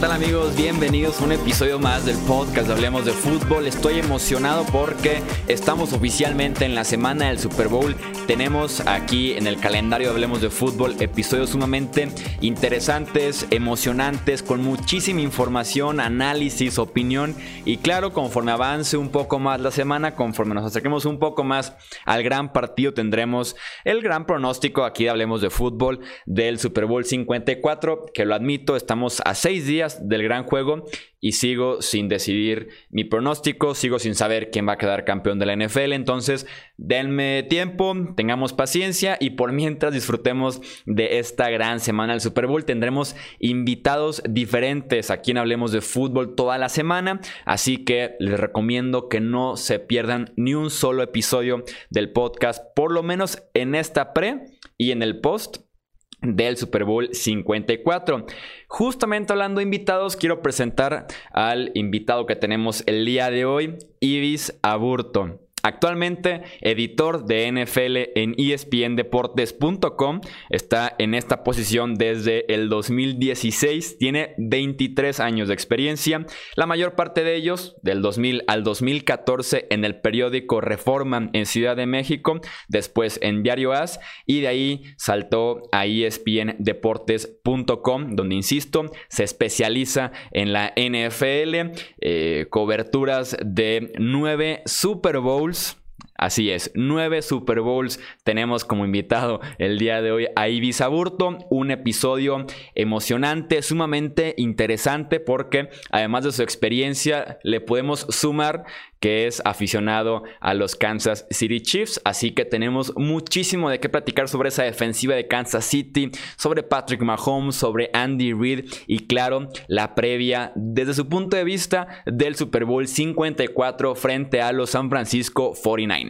tal amigos? Bienvenidos a un episodio más del podcast de Hablemos de Fútbol. Estoy emocionado porque estamos oficialmente en la semana del Super Bowl. Tenemos aquí en el calendario de Hablemos de Fútbol episodios sumamente interesantes, emocionantes, con muchísima información, análisis, opinión y claro, conforme avance un poco más la semana, conforme nos acerquemos un poco más al gran partido, tendremos el gran pronóstico aquí Hablemos de Fútbol del Super Bowl 54, que lo admito, estamos a seis días del gran juego y sigo sin decidir mi pronóstico, sigo sin saber quién va a quedar campeón de la NFL. Entonces, denme tiempo, tengamos paciencia y por mientras disfrutemos de esta gran semana del Super Bowl. Tendremos invitados diferentes a quien hablemos de fútbol toda la semana, así que les recomiendo que no se pierdan ni un solo episodio del podcast, por lo menos en esta pre y en el post del Super Bowl 54. Justamente hablando de invitados, quiero presentar al invitado que tenemos el día de hoy, Ibis Aburto. Actualmente editor de NFL en espndeportes.com, está en esta posición desde el 2016, tiene 23 años de experiencia, la mayor parte de ellos del 2000 al 2014 en el periódico Reforma en Ciudad de México, después en Diario As y de ahí saltó a espndeportes.com, donde insisto, se especializa en la NFL, eh, coberturas de nueve Super Bowl goals. Así es, nueve Super Bowls tenemos como invitado el día de hoy a Ibis Aburto, un episodio emocionante, sumamente interesante porque además de su experiencia le podemos sumar que es aficionado a los Kansas City Chiefs. Así que tenemos muchísimo de qué platicar sobre esa defensiva de Kansas City, sobre Patrick Mahomes, sobre Andy Reid y claro, la previa desde su punto de vista del Super Bowl 54 frente a los San Francisco 49ers.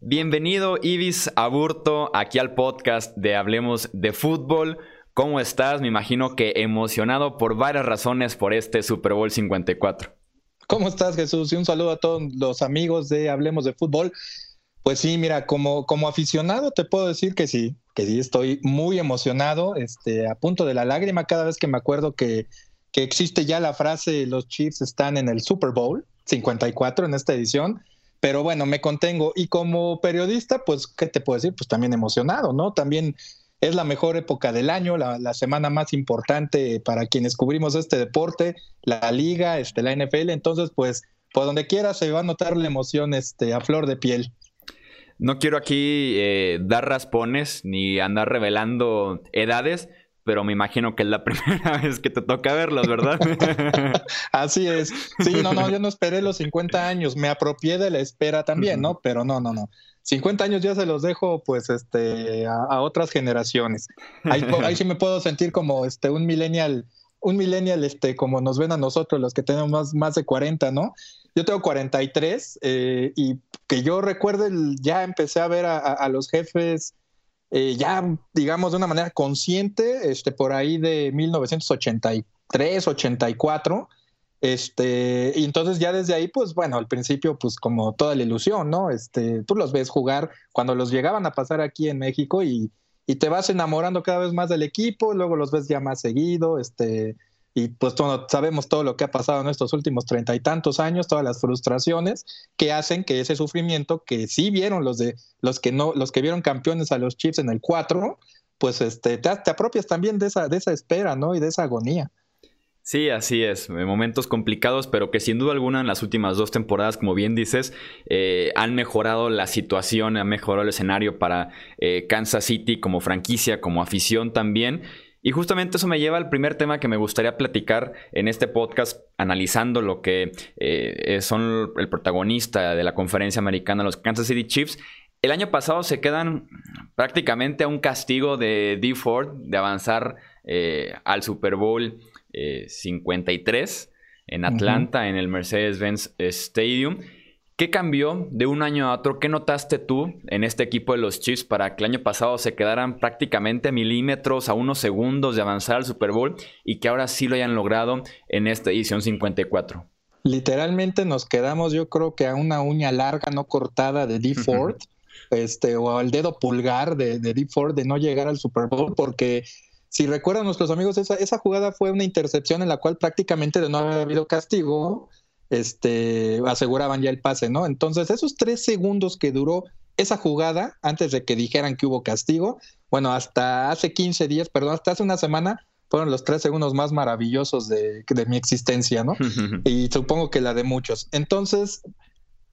Bienvenido Ibis Aburto aquí al podcast de Hablemos de Fútbol. ¿Cómo estás? Me imagino que emocionado por varias razones por este Super Bowl 54. ¿Cómo estás Jesús? Y un saludo a todos los amigos de Hablemos de Fútbol. Pues sí, mira, como, como aficionado te puedo decir que sí, que sí estoy muy emocionado, este, a punto de la lágrima cada vez que me acuerdo que, que existe ya la frase los Chiefs están en el Super Bowl 54 en esta edición pero bueno, me contengo. Y como periodista, pues, ¿qué te puedo decir? Pues también emocionado, ¿no? También es la mejor época del año, la, semana más importante para quienes cubrimos este deporte, la liga, este, la NFL. Entonces, pues, por donde quiera se va a notar la emoción este, a flor de piel. No quiero aquí eh, dar raspones ni andar revelando edades, pero me imagino que es la primera vez que te toca verlos, ¿verdad? Así es. Sí, no, no, yo no esperé los 50 años, me apropié de la espera también, ¿no? Pero no, no, no. 50 años ya se los dejo, pues, este, a, otras generaciones. Ahí, ahí, sí me puedo sentir como, este, un millennial, un millennial, este, como nos ven a nosotros, los que tenemos más, más de 40, ¿no? Yo tengo 43 eh, y que yo recuerde, ya empecé a ver a, los jefes eh, ya, digamos, de una manera consciente, este, por ahí de 1983, 84. Este, y entonces ya desde ahí, pues bueno, al principio, pues como toda la ilusión, ¿no? Este, tú los ves jugar cuando los llegaban a pasar aquí en México y, y te vas enamorando cada vez más del equipo, luego los ves ya más seguido, este, y pues sabemos todo lo que ha pasado en estos últimos treinta y tantos años, todas las frustraciones que hacen que ese sufrimiento que sí vieron los de los que no, los que vieron campeones a los Chiefs en el 4, pues este, te, apropias también de esa, de esa espera, ¿no? Y de esa agonía. Sí, así es. Momentos complicados, pero que sin duda alguna en las últimas dos temporadas, como bien dices, eh, han mejorado la situación, han mejorado el escenario para eh, Kansas City como franquicia, como afición también. Y justamente eso me lleva al primer tema que me gustaría platicar en este podcast, analizando lo que eh, son el protagonista de la conferencia americana, los Kansas City Chiefs. El año pasado se quedan prácticamente a un castigo de D. Ford de avanzar eh, al Super Bowl 53 eh, en Atlanta, en el Mercedes-Benz Stadium. ¿Qué cambió de un año a otro? ¿Qué notaste tú en este equipo de los Chiefs para que el año pasado se quedaran prácticamente a milímetros, a unos segundos de avanzar al Super Bowl y que ahora sí lo hayan logrado en esta edición 54? literalmente nos quedamos, yo creo que a una uña larga no cortada de D. Ford, este, o al dedo pulgar de, de D. Ford de no llegar al Super Bowl, porque si recuerdan nuestros amigos, esa, esa jugada fue una intercepción en la cual prácticamente de no haber habido castigo, este, aseguraban ya el pase, ¿no? Entonces, esos tres segundos que duró esa jugada, antes de que dijeran que hubo castigo, bueno, hasta hace 15 días, perdón, hasta hace una semana, fueron los tres segundos más maravillosos de, mi existencia, ¿no? y supongo que la de muchos. Entonces,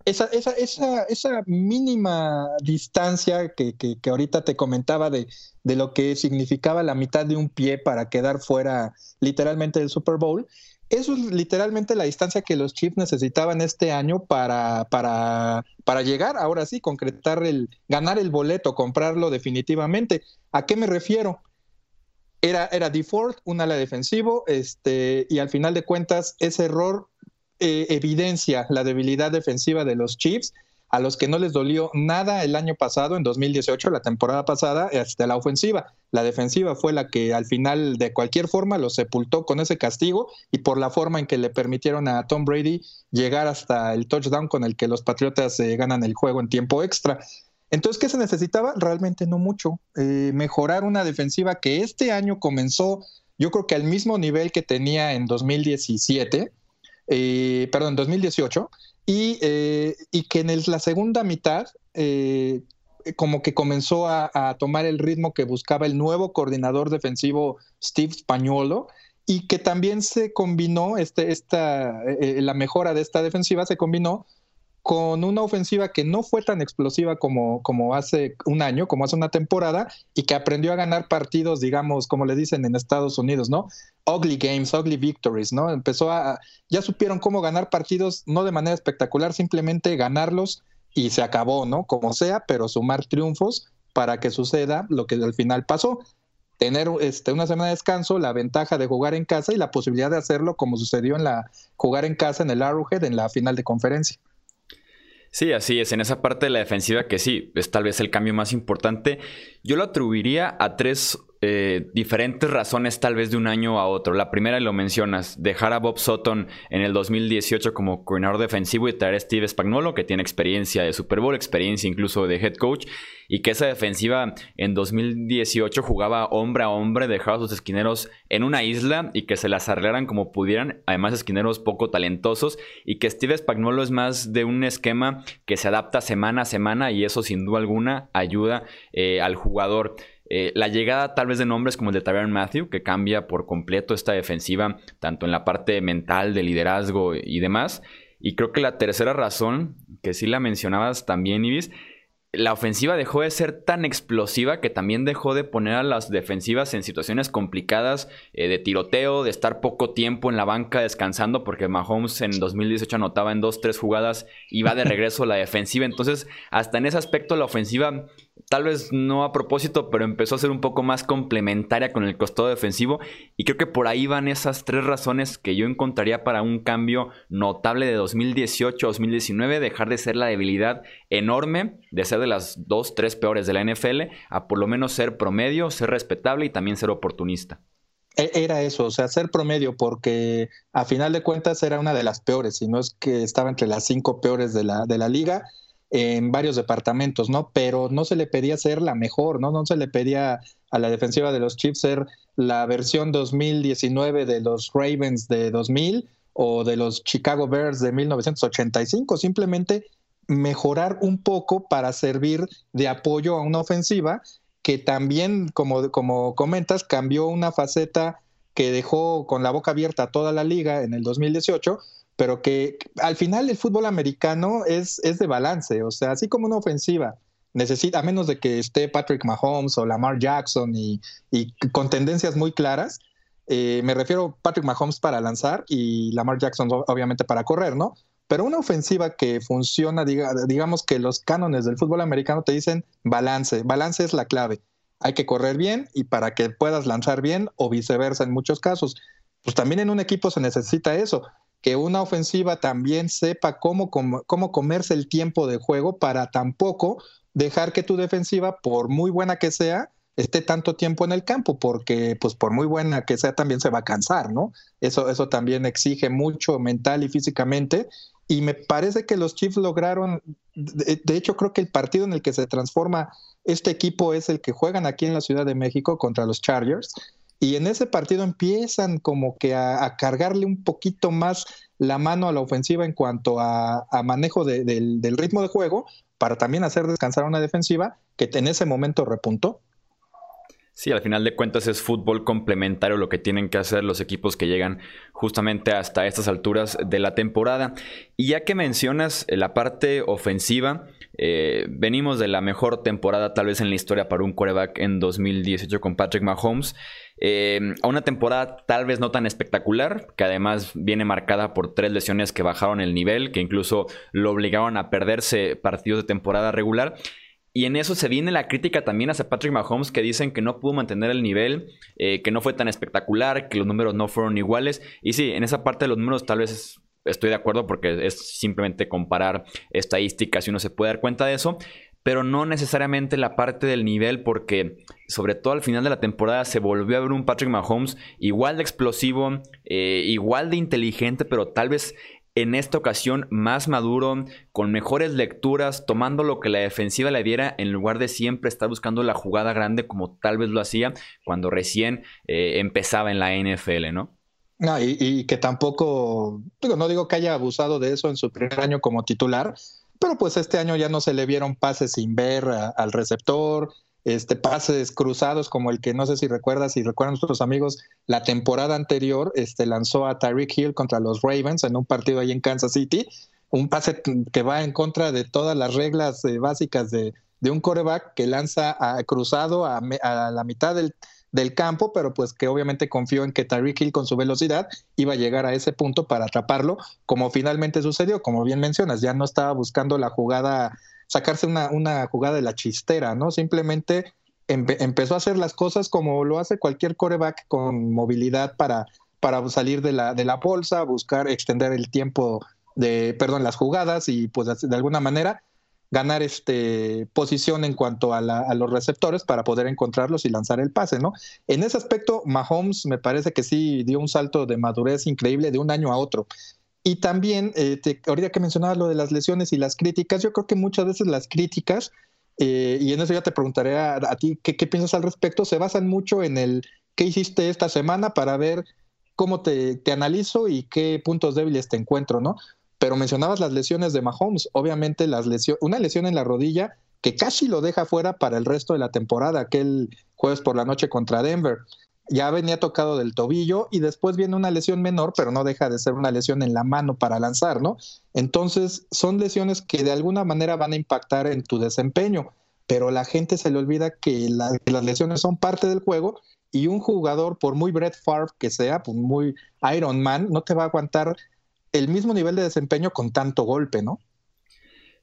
esa, esa, esa, esa mínima distancia que, que, que ahorita te comentaba de, de, lo que significaba la mitad de un pie para quedar fuera literalmente del Super Bowl, eso es literalmente la distancia que los Chiefs necesitaban este año para, para, llegar, ahora sí, concretar el, ganar el boleto, comprarlo definitivamente. ¿A qué me refiero? Era, era default, un ala defensivo, este, y al final de cuentas, ese error eh, evidencia la debilidad defensiva de los Chiefs a los que no les dolió nada el año pasado, en 2018, la temporada pasada, hasta la ofensiva. La defensiva fue la que al final, de cualquier forma, los sepultó con ese castigo y por la forma en que le permitieron a Tom Brady llegar hasta el touchdown con el que los Patriotas eh, ganan el juego en tiempo extra. Entonces, ¿qué se necesitaba? Realmente no mucho. Eh, mejorar una defensiva que este año comenzó, yo creo que al mismo nivel que tenía en 2017, eh, perdón, 2018 eh, y, que en la segunda mitad eh, como que comenzó a, tomar el ritmo que buscaba el nuevo coordinador defensivo Steve Spagnolo y que también se combinó, este, esta, eh, la mejora de esta defensiva se combinó con una ofensiva que no fue tan explosiva como, hace un año, como hace una temporada, y que aprendió a ganar partidos, digamos, como le dicen en Estados Unidos, ¿no? Ugly games, ugly victories, ¿no? Empezó a, ya supieron cómo ganar partidos, no de manera espectacular, simplemente ganarlos y se acabó, ¿no? Como sea, pero sumar triunfos para que suceda lo que al final pasó. Tener este, una semana de descanso, la ventaja de jugar en casa y la posibilidad de hacerlo como sucedió en la jugar en casa en el Arrowhead en la final de conferencia. Sí, así es. En esa parte de la defensiva que sí, es tal vez el cambio más importante. Yo lo atribuiría a tres eh, diferentes razones tal vez de un año a otro. La primera, lo mencionas, dejar a Bob Sutton en el 2018 como coordinador defensivo y traer a Steve Spagnuolo, que tiene experiencia de Super Bowl, experiencia incluso de head coach, y que esa defensiva en 2018 jugaba hombre a hombre, dejaba a sus esquineros en una isla y que se las arreglaran como pudieran, además esquineros poco talentosos, y que Steve Spagnuolo es más de un esquema que se adapta semana a semana y eso sin duda alguna ayuda eh, al jugador. Eh, la llegada tal vez de nombres como el de Tyron Matthew, que cambia por completo esta defensiva, tanto en la parte mental, de liderazgo y demás. Y creo que la tercera razón, que sí la mencionabas también, Ibis, la ofensiva dejó de ser tan explosiva que también dejó de poner a las defensivas en situaciones complicadas eh, de tiroteo, de estar poco tiempo en la banca descansando, porque Mahomes en 2018 anotaba en dos, tres jugadas y va de regreso a la defensiva. Entonces, hasta en ese aspecto, la ofensiva tal vez no a propósito, pero empezó a ser un poco más complementaria con el costado defensivo. Y creo que por ahí van esas tres razones que yo encontraría para un cambio notable de 2018-2019, dejar de ser la debilidad enorme, de ser de las dos, tres peores de la NFL, a por lo menos ser promedio, ser respetable y también ser oportunista. E, era eso, o sea, ser promedio, porque a final de cuentas era una de las peores, si no es que estaba entre las cinco peores de la, de la liga en varios departamentos, ¿no? Pero no se le pedía ser la mejor, ¿no? No se le pedía a la defensiva de los Chiefs ser la versión 2019 de los Ravens de 2000 o de los Chicago Bears de 1985, simplemente mejorar un poco para servir de apoyo a una ofensiva que también, como, como comentas, cambió una faceta que dejó con la boca abierta a toda la liga en el 2018 pero que al final el fútbol americano es, es de balance, o sea, así como una ofensiva necesita, a menos de que esté Patrick Mahomes o Lamar Jackson y, con tendencias muy claras, eh, me refiero a Patrick Mahomes para lanzar y Lamar Jackson obviamente para correr, ¿no? Pero una ofensiva que funciona, digamos que los cánones del fútbol americano te dicen balance, balance es la clave. Hay que correr bien y para que puedas lanzar bien o viceversa en muchos casos. Pues también en un equipo se necesita eso que una ofensiva también sepa cómo, cómo, comerse el tiempo de juego para tampoco dejar que tu defensiva, por muy buena que sea, esté tanto tiempo en el campo, porque pues por muy buena que sea también se va a cansar, ¿no? Eso, eso también exige mucho mental y físicamente. Y me parece que los Chiefs lograron, de, hecho creo que el partido en el que se transforma este equipo es el que juegan aquí en la Ciudad de México contra los Chargers. Y en ese partido empiezan como que a, cargarle un poquito más la mano a la ofensiva en cuanto a, manejo del, ritmo de juego para también hacer descansar a una defensiva que en ese momento repuntó. Sí, al final de cuentas es fútbol complementario lo que tienen que hacer los equipos que llegan justamente hasta estas alturas de la temporada. Y ya que mencionas la parte ofensiva, eh, venimos de la mejor temporada tal vez en la historia para un quarterback en 2018 con Patrick Mahomes. Eh, a una temporada tal vez no tan espectacular, que además viene marcada por tres lesiones que bajaron el nivel, que incluso lo obligaron a perderse partidos de temporada regular. Y en eso se viene la crítica también hacia Patrick Mahomes, que dicen que no pudo mantener el nivel, eh, que no fue tan espectacular, que los números no fueron iguales. Y sí, en esa parte de los números tal vez estoy de acuerdo porque es simplemente comparar estadísticas y uno se puede dar cuenta de eso. Pero no necesariamente la parte del nivel, porque sobre todo al final de la temporada se volvió a ver un Patrick Mahomes igual de explosivo, eh, igual de inteligente, pero tal vez en esta ocasión más maduro, con mejores lecturas, tomando lo que la defensiva le diera en lugar de siempre estar buscando la jugada grande como tal vez lo hacía cuando recién eh, empezaba en la NFL, ¿no? No, y, que tampoco, digo, no digo que haya abusado de eso en su primer año como titular, pero pues este año ya no se le vieron pases sin ver al receptor, este, pases cruzados como el que no sé si recuerdas, si recuerdan nuestros amigos, la temporada anterior este, lanzó a Tyreek Hill contra los Ravens en un partido ahí en Kansas City, un pase que va en contra de todas las reglas eh, básicas de, un coreback que lanza a, cruzado a, la mitad del, del, campo, pero pues que obviamente confió en que Tyreek Hill con su velocidad iba a llegar a ese punto para atraparlo, como finalmente sucedió, como bien mencionas, ya no estaba buscando la jugada sacarse una, una jugada de la chistera, ¿no? Simplemente empezó a hacer las cosas como lo hace cualquier coreback con movilidad para, para salir de la, de la bolsa, buscar extender el tiempo de, perdón, las jugadas y pues de alguna manera ganar este posición en cuanto a, a, los receptores para poder encontrarlos y lanzar el pase, ¿no? En ese aspecto, Mahomes me parece que sí dio un salto de madurez increíble de un año a otro. Y también, eh, ahorita que mencionabas lo de las lesiones y las críticas, yo creo que muchas veces las críticas, eh, y en eso ya te preguntaré a, ti ¿qué, piensas al respecto, se basan mucho en el qué hiciste esta semana para ver cómo te, te analizo y qué puntos débiles te encuentro, ¿no? Pero mencionabas las lesiones de Mahomes, obviamente las lesiones, una lesión en la rodilla que casi lo deja fuera para el resto de la temporada, aquel jueves por la noche contra Denver ya venía tocado del tobillo y después viene una lesión menor, pero no deja de ser una lesión en la mano para lanzar, ¿no? Entonces, son lesiones que de alguna manera van a impactar en tu desempeño, pero la gente se le olvida que, las lesiones son parte del juego y un jugador, por muy Brett Favre que sea, pues muy Iron Man, no te va a aguantar el mismo nivel de desempeño con tanto golpe, ¿no?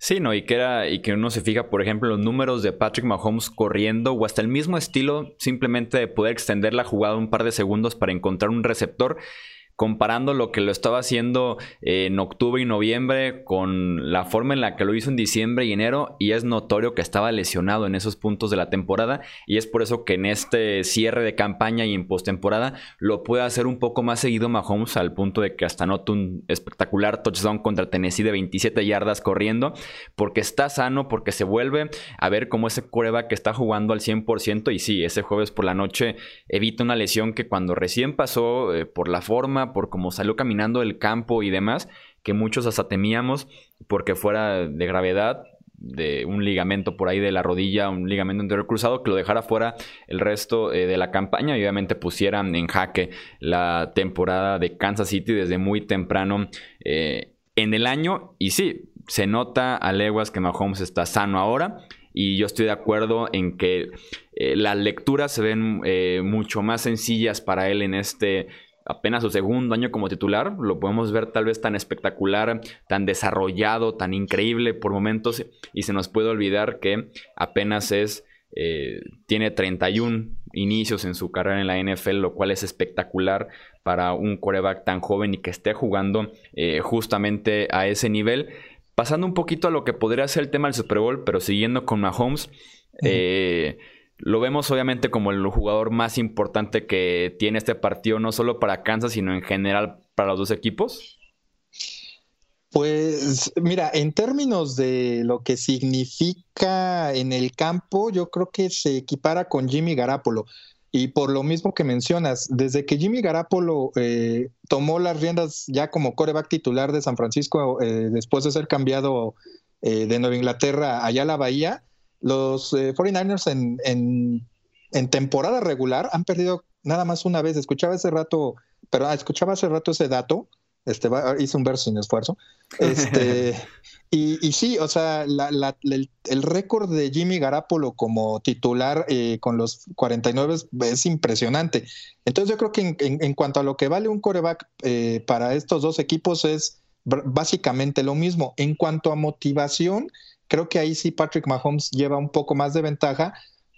Sí, no, y que, era, y que uno se fija, por ejemplo, los números de Patrick Mahomes corriendo o hasta el mismo estilo, simplemente de poder extender la jugada un par de segundos para encontrar un receptor comparando lo que lo estaba haciendo en octubre y noviembre con la forma en la que lo hizo en diciembre y enero y es notorio que estaba lesionado en esos puntos de la temporada y es por eso que en este cierre de campaña y en postemporada lo puede hacer un poco más seguido Mahomes al punto de que hasta nota un espectacular touchdown contra Tennessee de 27 yardas corriendo porque está sano, porque se vuelve a ver cómo ese que está jugando al 100% y sí, ese jueves por la noche evita una lesión que cuando recién pasó eh, por la forma por cómo salió caminando el campo y demás, que muchos hasta temíamos porque fuera de gravedad, de un ligamento por ahí de la rodilla, un ligamento anterior cruzado, que lo dejara fuera el resto eh, de la campaña y obviamente pusieran en jaque la temporada de Kansas City desde muy temprano eh, en el año. Y sí, se nota a leguas que Mahomes está sano ahora. Y yo estoy de acuerdo en que eh, las lecturas se ven mucho más sencillas para él en este apenas su segundo año como titular. Lo podemos ver tal vez tan espectacular, tan desarrollado, tan increíble por momentos y se nos puede olvidar que apenas es... Eh, tiene 31 inicios en su carrera en la NFL, lo cual es espectacular para un coreback tan joven y que esté jugando eh, justamente a ese nivel. Pasando un poquito a lo que podría ser el tema del Super Bowl, pero siguiendo con Mahomes, eh, lo vemos obviamente como el jugador más importante que tiene este partido, no solo para Kansas, sino en general para los dos equipos. Pues mira, en términos de lo que significa en el campo, yo creo que se equipara con Jimmy Garapolo. Y por lo mismo que mencionas, desde que Jimmy Garapolo eh, tomó las riendas ya como coreback titular de San Francisco, eh, después de ser cambiado eh, de Nueva Inglaterra allá a la Bahía, los 49ers en, en, temporada regular han perdido nada más una vez. Escuchaba ese rato, pero ah, escuchaba hace rato ese dato este, hice un verso sin esfuerzo. Este, y, y, sí, o sea, el, récord de Jimmy Garapolo como titular eh, con los 49 es, impresionante. Entonces yo creo que en, cuanto a lo que vale un coreback eh, para estos dos equipos es básicamente lo mismo. En cuanto a motivación, creo que ahí sí Patrick Mahomes lleva un poco más de ventaja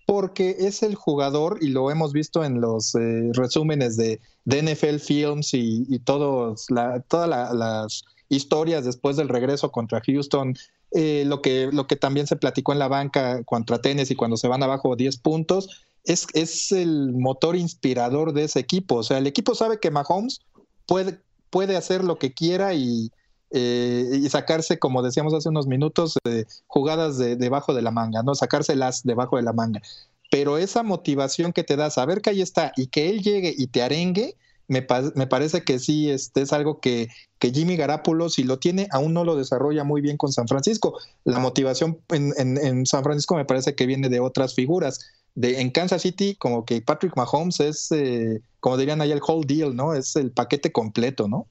porque es el jugador, y lo hemos visto en los eh, resúmenes de, NFL Films y, todas las historias después del regreso contra Houston, eh, lo, que, lo que también se platicó en la banca contra Tennessee cuando se van abajo 10 puntos, es, es el motor inspirador de ese equipo. O sea, el equipo sabe que Mahomes puede, puede hacer lo que quiera y, eh, y sacarse, como decíamos hace unos minutos, eh, jugadas de, debajo de la manga, ¿no? Sacárselas debajo de la manga. Pero esa motivación que te da, saber que ahí está y que él llegue y te arengue, me, parece que sí este, es algo que, que Jimmy Garapolo, si lo tiene, aún no lo desarrolla muy bien con San Francisco. La motivación en, San Francisco me parece que viene de otras figuras. De, en Kansas City, como que Patrick Mahomes es, eh, como dirían ahí, el whole deal, ¿no? Es el paquete completo, ¿no?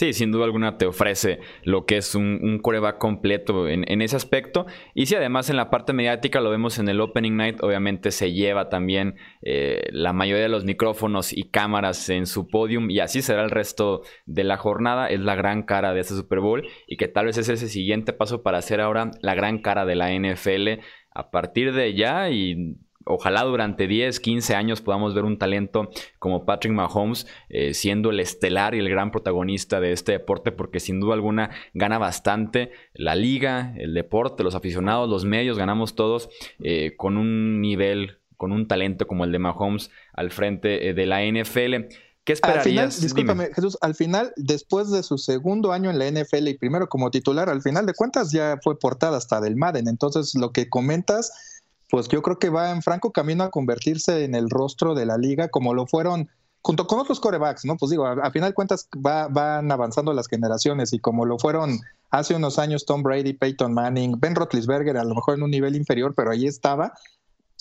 Sí, sin duda alguna te ofrece lo que es un, un coreback completo en, ese aspecto. Y si además en la parte mediática lo vemos en el Opening Night, obviamente se lleva también eh, la mayoría de los micrófonos y cámaras en su podium y así será el resto de la jornada. Es la gran cara de este Super Bowl y que tal vez es ese siguiente paso para hacer ahora la gran cara de la NFL a partir de ya y ojalá durante 10, 15 años podamos ver un talento como Patrick Mahomes eh, siendo el estelar y el gran protagonista de este deporte porque sin duda alguna gana bastante la liga, el deporte, los aficionados, los medios, ganamos todos eh, con un nivel, con un talento como el de Mahomes al frente eh, de la NFL. ¿Qué esperarías? Al final, discúlpame, Jesús, al final, después de su segundo año en la NFL y primero como titular, al final de cuentas ya fue portada hasta del Madden. Entonces, lo que comentas pues yo creo que va en franco camino a convertirse en el rostro de la liga, como lo fueron junto con otros corebacks, ¿no? Pues digo, a, final de cuentas van avanzando las generaciones y como lo fueron hace unos años Tom Brady, Peyton Manning, Ben Roethlisberger, a lo mejor en un nivel inferior, pero ahí estaba.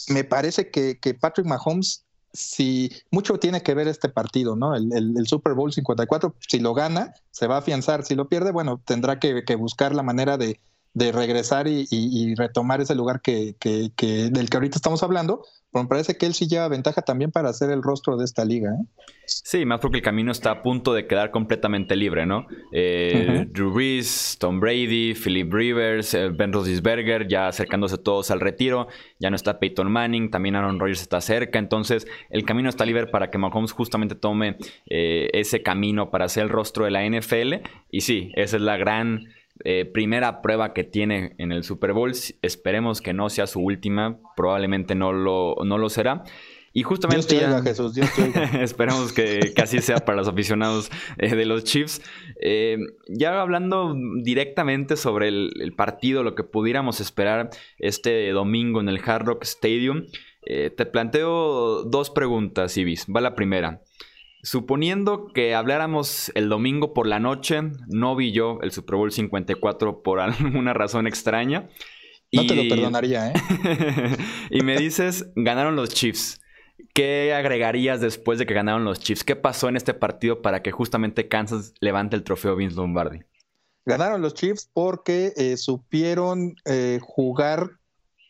Me parece que, Patrick Mahomes, si mucho tiene que ver este partido, ¿no? El, Super Bowl 54, si lo gana, se va a afianzar, si lo pierde, bueno, tendrá que buscar la manera de, de regresar y, retomar ese lugar que, del que ahorita estamos hablando, pero me parece que él sí lleva ventaja también para ser el rostro de esta liga. ¿eh? Sí, más porque el camino está a punto de quedar completamente libre, ¿no? Eh, Drew Brees, Tom Brady, Philip Rivers, eh, Ben Roethlisberger, ya acercándose todos al retiro, ya no está Peyton Manning, también Aaron Rodgers está cerca, entonces el camino está libre para que Mahomes justamente tome ese camino para ser el rostro de la NFL y sí, esa es la gran eh, primera prueba que tiene en el Super Bowl. Esperemos que no sea su última, probablemente no lo, no lo será. Y justamente Jesús, esperemos que, así sea para los aficionados eh, de los Chiefs. Eh, ya hablando directamente sobre el, partido, lo que pudiéramos esperar este domingo en el Hard Rock Stadium, te planteo dos preguntas, Ibis. Va la primera. Suponiendo que habláramos el domingo por la noche, no vi yo el Super Bowl 54 por alguna razón extraña. No te lo perdonaría, ¿eh? y me dices, ganaron los Chiefs. ¿Qué agregarías después de que ganaron los Chiefs? ¿Qué pasó en este partido para que justamente Kansas levante el trofeo Vince Lombardi? Ganaron los Chiefs porque eh, supieron eh, jugar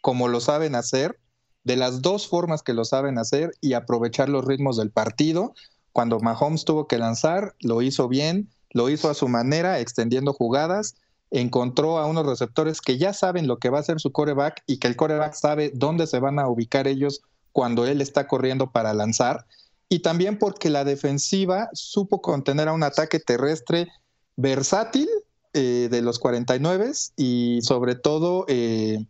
como lo saben hacer, de las dos formas que lo saben hacer y aprovechar los ritmos del partido cuando Mahomes tuvo que lanzar, lo hizo bien, lo hizo a su manera, extendiendo jugadas, encontró a unos receptores que ya saben lo que va a hacer su coreback y que el coreback sabe dónde se van a ubicar ellos cuando él está corriendo para lanzar. Y también porque la defensiva supo contener a un ataque terrestre versátil eh, de los 49 y sobre todo eh,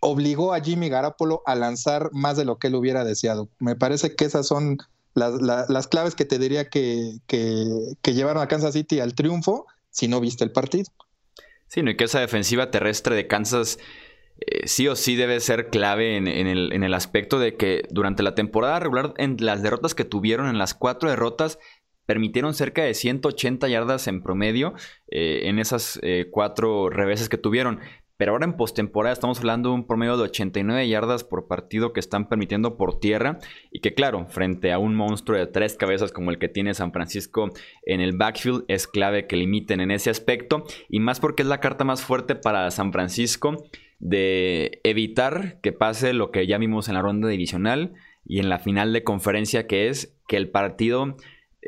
obligó a Jimmy Garapolo a lanzar más de lo que él hubiera deseado. Me parece que esas son las, claves que te diría que, llevaron a Kansas City al triunfo si no viste el partido. Sí, no, y que esa defensiva terrestre de Kansas eh, sí o sí debe ser clave en, el, en, el, aspecto de que durante la temporada regular, en las derrotas que tuvieron, en las cuatro derrotas, permitieron cerca de 180 yardas en promedio eh, en esas eh, cuatro reveses que tuvieron. Pero ahora en postemporada estamos hablando de un promedio de 89 yardas por partido que están permitiendo por tierra. Y que, claro, frente a un monstruo de tres cabezas como el que tiene San Francisco en el backfield, es clave que limiten en ese aspecto. Y más porque es la carta más fuerte para San Francisco de evitar que pase lo que ya vimos en la ronda divisional y en la final de conferencia, que es que el partido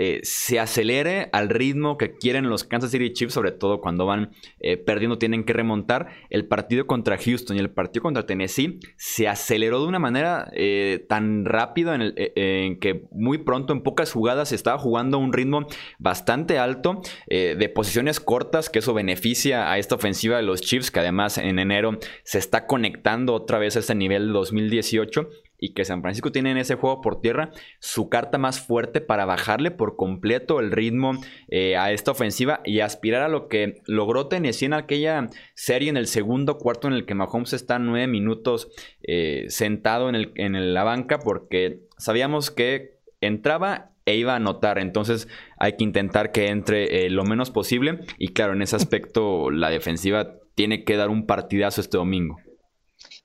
eh, se acelere al ritmo que quieren los Kansas City Chiefs, sobre todo cuando van eh, perdiendo, tienen que remontar. El partido contra Houston y el partido contra Tennessee se aceleró de una manera eh, tan rápida en, en, que muy pronto, en pocas jugadas, se estaba jugando a un ritmo bastante alto de posiciones cortas, que eso beneficia a esta ofensiva de los Chiefs, que además en enero se está conectando otra vez a este nivel 2018 y que San Francisco tiene en ese juego por tierra su carta más fuerte para bajarle por completo el ritmo eh, a esta ofensiva y aspirar a lo que logró Tennessee en aquella serie en el segundo cuarto en el que Mahomes está nueve minutos eh, sentado en, el, en la banca porque sabíamos que entraba e iba a anotar. Entonces hay que intentar que entre eh, lo menos posible. Y claro, en ese aspecto la defensiva tiene que dar un partidazo este domingo.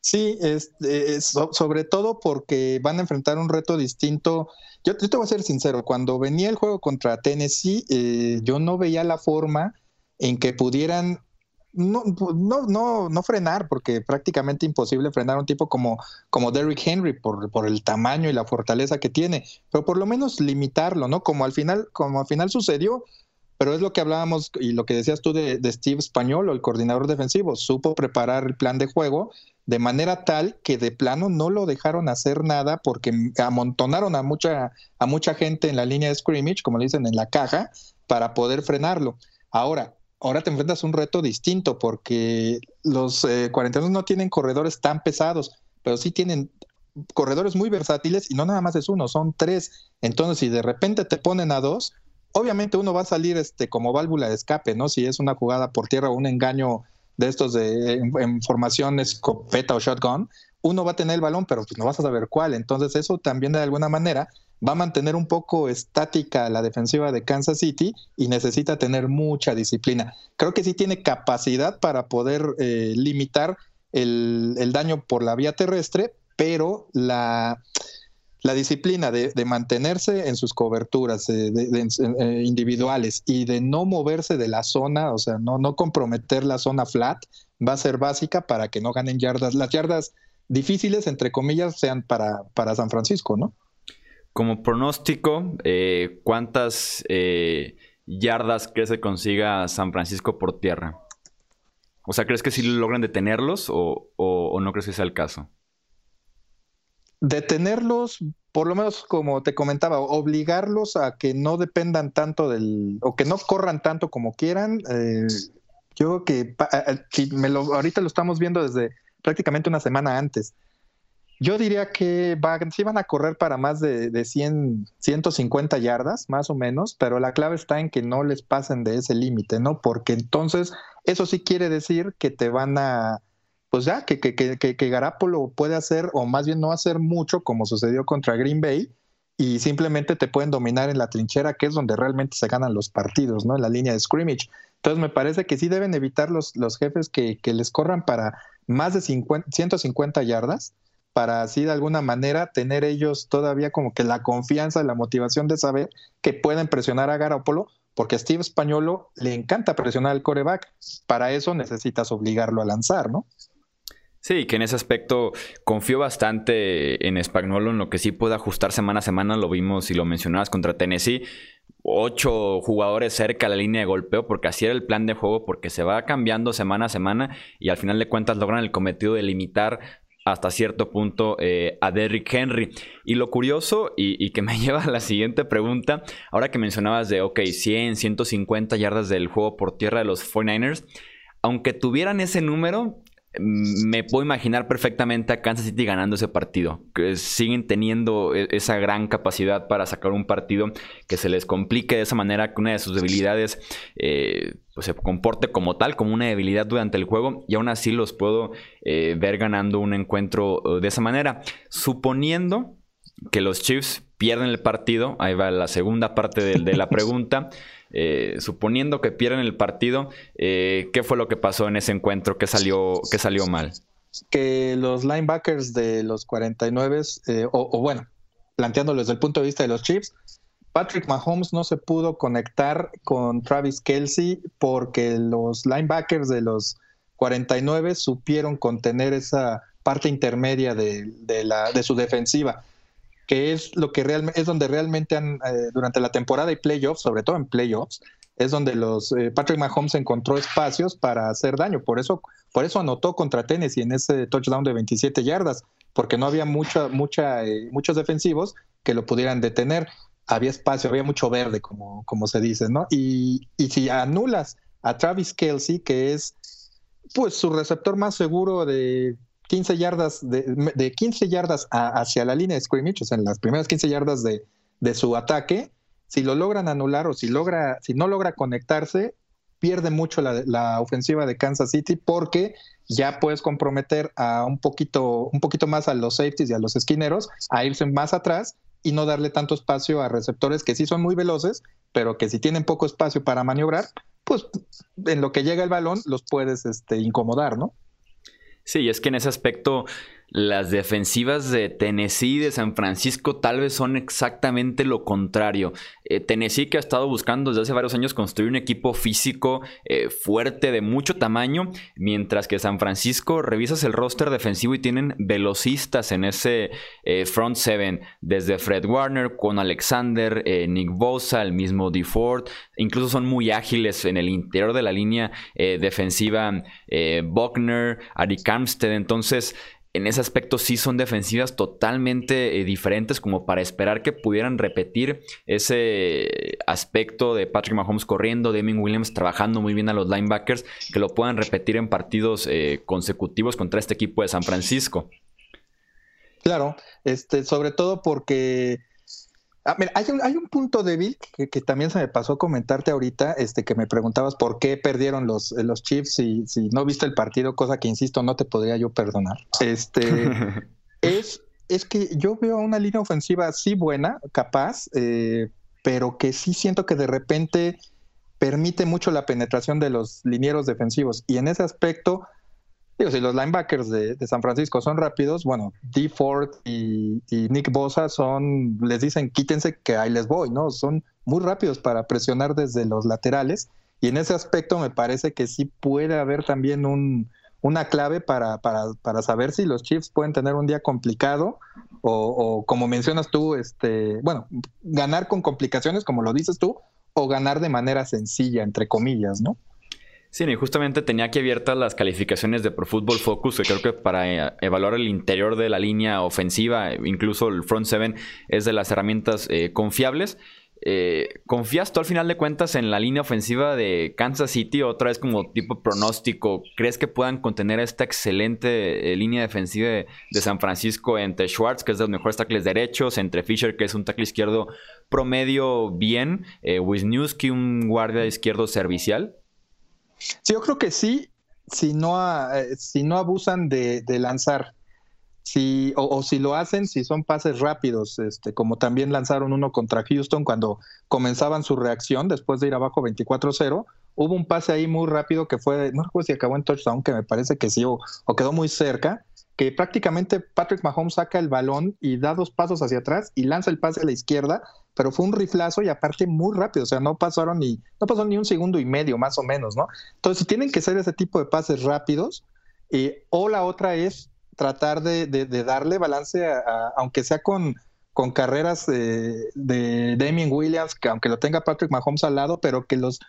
Sí, es, sobre todo porque van a enfrentar un reto distinto. Yo, te voy a ser sincero, cuando venía el juego contra Tennessee, eh, yo no veía la forma en que pudieran no, no, no, no frenar, porque prácticamente imposible frenar a un tipo como, como Derrick Henry por, por, el tamaño y la fortaleza que tiene, pero por lo menos limitarlo, ¿no? Como al final, como al final sucedió, pero es lo que hablábamos y lo que decías tú de, de Steve Español, el coordinador defensivo, supo preparar el plan de juego de manera tal que de plano no lo dejaron hacer nada porque amontonaron a mucha, a mucha gente en la línea de scrimmage, como le dicen, en la caja, para poder frenarlo. Ahora, ahora te enfrentas a un reto distinto porque los eh, no tienen corredores tan pesados, pero sí tienen corredores muy versátiles y no nada más es uno, son tres. Entonces, si de repente te ponen a dos, obviamente uno va a salir este como válvula de escape, ¿no? Si es una jugada por tierra o un engaño de estos de en, formación escopeta o shotgun, uno va a tener el balón, pero pues no vas a saber cuál. Entonces eso también de alguna manera va a mantener un poco estática la defensiva de Kansas City y necesita tener mucha disciplina. Creo que sí tiene capacidad para poder eh, limitar el, el daño por la vía terrestre, pero la la disciplina de, mantenerse en sus coberturas eh, eh, individuales y de no moverse de la zona, o sea, no, comprometer la zona flat, va a ser básica para que no ganen yardas. Las yardas difíciles, entre comillas, sean para, San Francisco, ¿no? Como pronóstico, eh, ¿cuántas yardas crees que consiga San Francisco por tierra? O sea, ¿crees que sí logran detenerlos o, o no crees que sea el caso? Detenerlos, por lo menos como te comentaba, obligarlos a que no dependan tanto del, o que no corran tanto como quieran. Eh, yo creo que si me lo, ahorita lo estamos viendo desde prácticamente una semana antes. Yo diría que van, sí van a correr para más de, de 100, 150 yardas, más o menos, pero la clave está en que no les pasen de ese límite, ¿no? Porque entonces eso sí quiere decir que te van a, pues ya, que, que, que, que Garapolo puede hacer, o más bien no hacer mucho, como sucedió contra Green Bay, y simplemente te pueden dominar en la trinchera, que es donde realmente se ganan los partidos, ¿no? En la línea de scrimmage. Entonces me parece que sí deben evitar los, los jefes que, que les corran para más de 50, 150 yardas, para así de alguna manera tener ellos todavía como que la confianza, la motivación de saber que pueden presionar a Garapolo, porque a Steve Españolo le encanta presionar al coreback. Para eso necesitas obligarlo a lanzar, ¿no? Sí, que en ese aspecto confío bastante en Spagnolo, en lo que sí puede ajustar semana a semana, lo vimos y lo mencionabas contra Tennessee. Ocho jugadores cerca a la línea de golpeo, porque así era el plan de juego, porque se va cambiando semana a semana y al final de cuentas logran el cometido de limitar hasta cierto punto eh, a Derrick Henry. Y lo curioso, y, y, que me lleva a la siguiente pregunta, ahora que mencionabas de, ok, 100, 150 yardas del juego por tierra de los 49ers, aunque tuvieran ese número, me puedo imaginar perfectamente a Kansas City ganando ese partido. Que siguen teniendo e, esa gran capacidad para sacar un partido que se les complique de esa manera que una de sus debilidades eh, pues se comporte como tal, como una debilidad durante el juego y aún así los puedo eh, ver ganando un encuentro eh, de esa manera. Suponiendo que los Chiefs pierden el partido, ahí va la segunda parte de, la pregunta, eh, suponiendo que pierden el partido, ¿qué fue lo que pasó en ese encuentro? ¿Qué salió, qué salió mal? Que los linebackers de los 49, o, o bueno, planteándolo desde el punto de vista de los Chiefs, Patrick Mahomes no se pudo conectar con Travis Kelsey porque los linebackers de los 49 supieron contener esa parte intermedia de, de su defensiva, que es lo que realmente es donde realmente han, eh, durante la temporada y playoffs, sobre todo en playoffs, es donde los eh, Patrick Mahomes encontró espacios para hacer daño. Por eso, por eso anotó contra Tennessee en ese touchdown de 27 yardas, porque no había mucha, mucha, eh, muchos defensivos que lo pudieran detener había espacio, había mucho verde, como, como se dice, ¿no? Y, y si anulas a Travis Kelsey, que es pues su receptor más seguro de 15 yardas, de, de 15 yardas hacia la línea de scrimmage, o sea, en las primeras 15 yardas de, de, su ataque, si lo logran anular o si logra, si no logra conectarse, pierde mucho la, la, ofensiva de Kansas City porque ya puedes comprometer a un poquito, un poquito más a los safeties y a los esquineros a irse más atrás y no darle tanto espacio a receptores que sí son muy veloces, pero que si tienen poco espacio para maniobrar, pues en lo que llega el balón los puedes este, incomodar, ¿no? Sí, es que en ese aspecto las defensivas de Tennessee y de San Francisco tal vez son exactamente lo contrario. Eh, Tennessee que ha estado buscando desde hace varios años construir un equipo físico eh, fuerte de mucho tamaño, mientras que San Francisco revisas el roster defensivo y tienen velocistas en ese eh, front seven, desde Fred Warner, con Alexander, Nick Bosa, el mismo DeFord, incluso son muy ágiles en el interior de la línea defensiva Buckner, Ari Armstead, entonces en ese aspecto sí son defensivas totalmente eh, diferentes como para esperar que pudieran repetir ese aspecto de Patrick Mahomes corriendo, Damien Williams trabajando muy bien a los linebackers, que lo puedan repetir en partidos eh, consecutivos contra este equipo de San Francisco. Claro, este, sobre todo porque Ah, hay un, hay un punto débil que, que, también se me pasó comentarte ahorita, este, que me preguntabas por qué perdieron los, los Chiefs si, si no viste el partido, cosa que insisto, no te podría yo perdonar. Este es, es que yo veo una línea ofensiva sí buena, capaz, eh, pero que sí siento que de repente permite mucho la penetración de los linieros defensivos. Y en ese aspecto, Digo, si los linebackers de, San Francisco son rápidos, bueno, D. Ford y, Nick Bosa son, les dicen quítense que ahí les voy, ¿no? Son muy rápidos para presionar desde los laterales y en ese aspecto me parece que sí puede haber también un, una clave para, para, para, saber si los Chiefs pueden tener un día complicado o, o, como mencionas tú, este, bueno, ganar con complicaciones, como lo dices tú, o ganar de manera sencilla, entre comillas, ¿no? Sí, y justamente tenía aquí abiertas las calificaciones de Pro Football Focus, que creo que para eh, evaluar el interior de la línea ofensiva, incluso el front seven, es de las herramientas eh, confiables. Eh, ¿Confías tú al final de cuentas en la línea ofensiva de Kansas City? Otra vez como tipo pronóstico, ¿crees que puedan contener esta excelente línea defensiva de, San Francisco entre Schwartz, que es de los mejores tackles derechos, entre Fisher, que es un tackle izquierdo promedio bien, Wisniewski, un guardia izquierdo servicial? Sí, yo creo que sí, si no, eh, si no abusan de, lanzar. Si, o, si lo hacen, si son pases rápidos, este, como también lanzaron uno contra Houston cuando comenzaban su reacción después de ir abajo 24-0, hubo un pase ahí muy rápido que fue, no recuerdo si acabó en touchdown, que me parece que sí, o, o quedó muy cerca, que prácticamente Patrick Mahomes saca el balón y da dos pasos hacia atrás y lanza el pase a la izquierda pero fue un riflazo y aparte muy rápido, o sea, no pasaron ni, no pasó ni un segundo y medio más o menos, ¿no? Entonces, tienen que ser ese tipo de pases rápidos, eh, o la otra es tratar de, darle balance, aunque sea con, con carreras de Damien Williams, que aunque lo tenga Patrick Mahomes al lado, pero que los,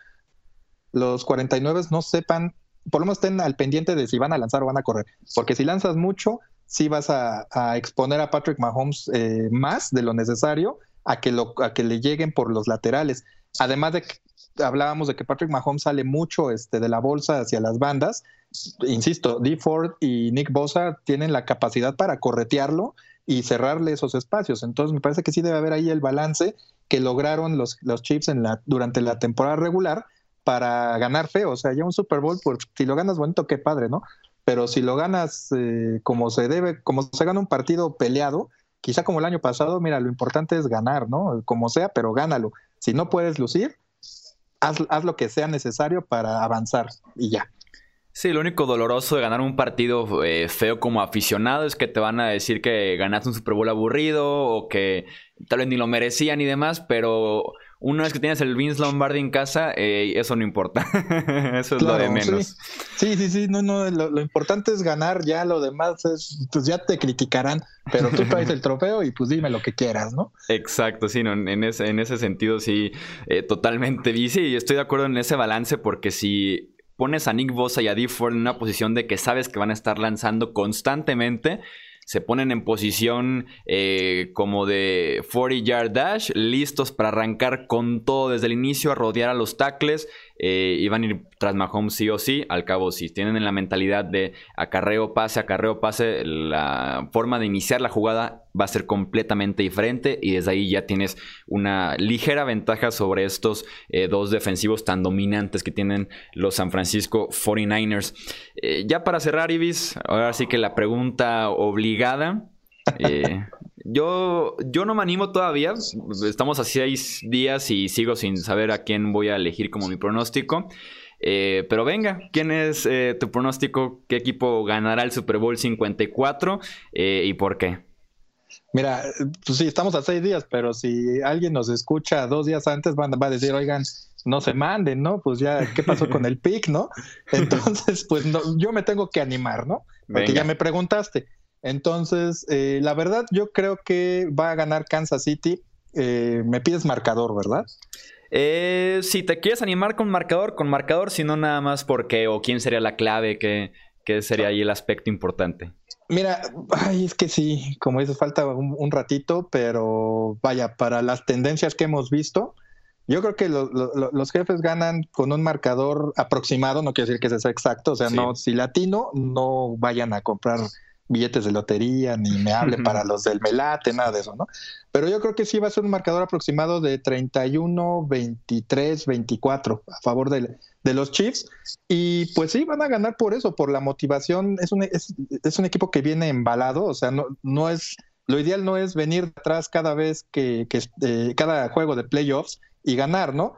los 49 no sepan, por lo menos estén al pendiente de si van a lanzar o van a correr, porque si lanzas mucho, sí vas a, exponer a Patrick Mahomes eh, más de lo necesario a que, lo, a que le lleguen por los laterales. Además de que hablábamos de que Patrick Mahomes sale mucho este, de la bolsa hacia las bandas. Insisto, D. Ford y Nick Bosa tienen la capacidad para corretearlo y cerrarle esos espacios. Entonces me parece que sí debe haber ahí el balance que lograron los, los Chiefs durante la temporada regular para ganar feo. O sea, ya un Super Bowl, por, si lo ganas bonito, qué padre, ¿no? Pero si lo ganas eh, como se debe, como se gana un partido peleado, quizá como el año pasado, mira, lo importante es ganar, ¿no? Como sea, pero gánalo. Si no puedes lucir, haz, haz lo que sea necesario para avanzar y ya. Sí, lo único doloroso de ganar un partido eh, feo como aficionado es que te van a decir que ganaste un Super Bowl aburrido o que tal vez ni lo merecían y demás, pero una vez que tienes el Vince Lombardi en casa, eh, eso no importa. eso es lo de menos. Sí, sí, sí, no, no, lo, importante es ganar, ya lo demás es, pues ya te criticarán, pero tú traes el trofeo y pues dime lo que quieras, ¿no? Exacto, sí, no, en, ese, en ese sentido sí, eh, totalmente. Y sí, estoy de acuerdo en ese balance porque si pones a Nick Bosa y a D. Ford en una posición de que sabes que van a estar lanzando constantemente, se ponen en posición eh, como de 40 yard dash, listos para arrancar con todo desde el inicio, a rodear a los tackles eh, iban a ir tras Mahomes sí o sí. Al cabo, si tienen en la mentalidad de acarreo, pase, acarreo, pase, la forma de iniciar la jugada va a ser completamente diferente y desde ahí ya tienes una ligera ventaja sobre estos eh, dos defensivos tan dominantes que tienen los San Francisco 49ers. Eh, ya para cerrar, Ibis, ahora sí que la pregunta obligada. Eh, yo, yo no me animo todavía. Estamos a seis días y sigo sin saber a quién voy a elegir como mi pronóstico. Eh, pero venga, ¿quién es eh, tu pronóstico? ¿Qué equipo ganará el Super Bowl 54 eh, y por qué? Mira, pues sí, estamos a seis días, pero si alguien nos escucha dos días antes, va a decir, oigan, no se manden, ¿no? Pues ya, ¿qué pasó con el pick, no? Entonces, pues no, yo me tengo que animar, ¿no? Porque ya me preguntaste. Entonces, eh, la verdad, yo creo que va a ganar Kansas City. Eh, me pides marcador, ¿verdad? Eh, si te quieres animar con marcador, con marcador, si no nada más porque, o quién sería la clave, que, sería ahí el aspecto importante. Mira, ay, es que sí, como dices, falta un, ratito, pero vaya, para las tendencias que hemos visto, yo creo que los jefes ganan con un marcador aproximado, no quiere decir que sea exacto, o sea, no, si latino, no vayan a comprar billetes de lotería, ni me hable para los del Melate, nada de eso, ¿no? Pero yo creo que sí va a ser un marcador aproximado de 31, 23, 24 a favor de, de los Chiefs. Y pues sí, van a ganar por eso, por la motivación. Es un, es, un equipo que viene embalado, o sea, no, no es, lo ideal no es venir atrás cada vez que, que eh, cada juego de playoffs y ganar, ¿no?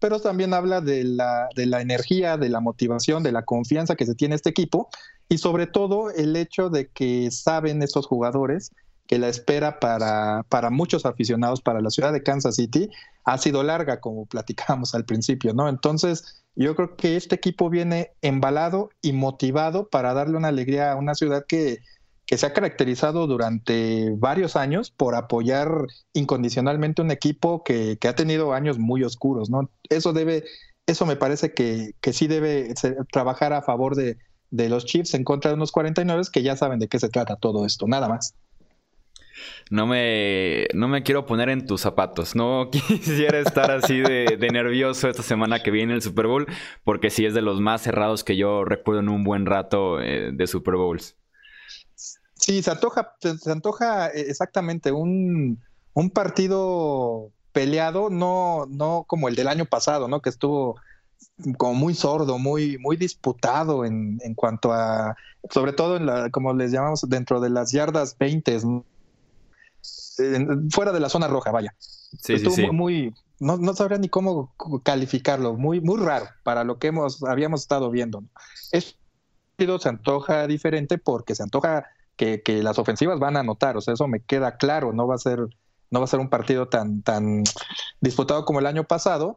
Pero también habla de la, de la energía, de la motivación, de la confianza que se tiene este equipo y sobre todo el hecho de que saben estos jugadores que la espera para, para muchos aficionados, para la ciudad de Kansas City, ha sido larga, como platicábamos al principio, ¿no? Entonces, yo creo que este equipo viene embalado y motivado para darle una alegría a una ciudad que, que se ha caracterizado durante varios años por apoyar incondicionalmente un equipo que, que, ha tenido años muy oscuros, ¿no? Eso debe, eso me parece que, que sí debe trabajar a favor de, de los Chiefs en contra de unos 49 que ya saben de qué se trata todo esto, nada más. No me, no me quiero poner en tus zapatos. No quisiera estar así de, nervioso esta semana que viene el Super Bowl, porque sí es de los más cerrados que yo recuerdo en un buen rato eh, de Super Bowls. Sí, se antoja, se antoja eh, exactamente un, un partido peleado, no, no como el del año pasado, ¿no? Que estuvo como muy sordo, muy, muy disputado en, en cuanto a, sobre todo en la, como les llamamos, dentro de las yardas 20, fuera de la zona roja, vaya. Sí, Estuvo muy, no, no, sabría ni cómo calificarlo, muy, muy raro para lo que hemos, habíamos estado viendo. Este se antoja diferente porque se antoja que, que, las ofensivas van a anotar, o sea, eso me queda claro, no va a ser, no va a ser un partido tan, tan disputado como el año pasado,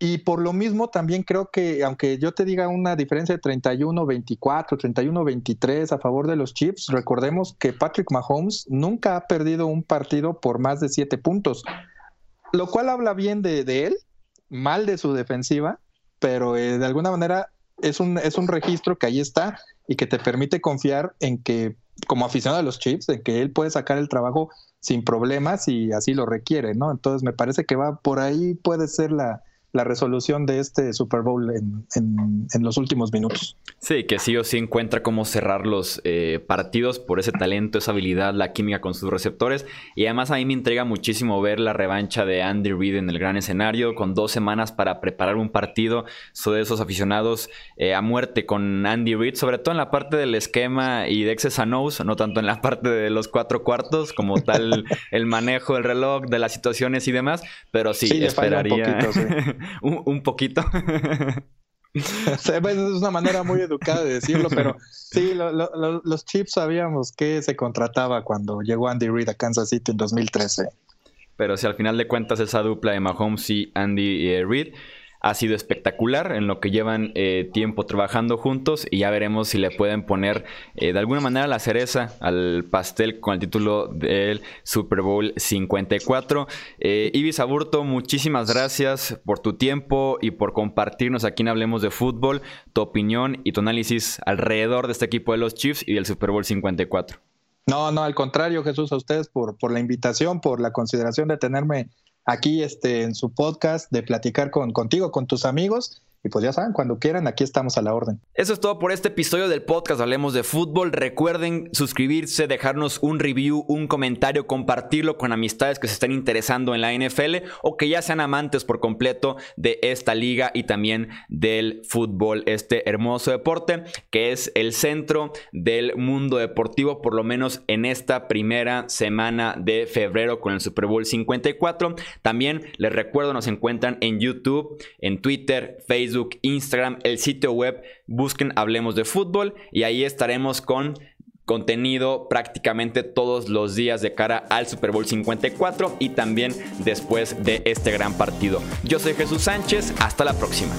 y por lo mismo también creo que, aunque yo te diga una diferencia de 31-24, 31-23 a favor de los Chiefs, recordemos que Patrick Mahomes nunca ha perdido un partido por más de siete puntos, lo cual habla bien de, él, mal de su defensiva, pero eh, de alguna manera es un, es un registro que ahí está y que te permite confiar en que como aficionado a los Chiefs, de que él puede sacar el trabajo sin problemas y así lo requiere, ¿no? Entonces me parece que va por ahí, puede ser la, la resolución de este Super Bowl en, en, los últimos minutos. Sí, que sí o sí encuentra cómo cerrar los eh, partidos por ese talento, esa habilidad, la química con sus receptores. Y además a mí me intriga muchísimo ver la revancha de Andy Reid en el gran escenario, con dos semanas para preparar un partido. Soy de esos aficionados eh, a muerte con Andy Reid, sobre todo en la parte del esquema y de X's and no tanto en la parte de los cuatro cuartos, como tal el manejo del reloj, de las situaciones y demás. Pero sí, esperaría. un, poquito. es una manera muy educada de decirlo, pero sí, los Chiefs sabíamos que se contrataba cuando llegó Andy Reid a Kansas City en 2013. Pero si al final de cuentas esa dupla de Mahomes y Andy eh, Reid ha sido espectacular en lo que llevan eh, tiempo trabajando juntos y ya veremos si le pueden poner eh, de alguna manera la cereza al pastel con el título del Super Bowl 54. Eh, Ibis Aburto, muchísimas gracias por tu tiempo y por compartirnos aquí en Hablemos de Fútbol tu opinión y tu análisis alrededor de este equipo de los Chiefs y del Super Bowl 54. No, no, al contrario, Jesús, a ustedes por, por la invitación, por la consideración de tenerme aquí este, en su podcast, de platicar con, contigo, con tus amigos y pues ya saben, cuando quieran, aquí estamos a la orden. Eso es todo por este episodio del podcast Hablemos de Fútbol. Recuerden suscribirse, dejarnos un review, un comentario, compartirlo con amistades que se estén interesando en la NFL o que ya sean amantes por completo de esta liga y también del fútbol, este hermoso deporte que es el centro del mundo deportivo, por lo menos en esta primera semana de febrero con el Super Bowl 54. También les recuerdo, nos encuentran en YouTube, en Twitter, Facebook Facebook, Instagram, el sitio web, busquen Hablemos de Fútbol y ahí estaremos con contenido prácticamente todos los días de cara al Super Bowl 54 y también después de este gran partido. Yo soy Jesús Sánchez, hasta la próxima.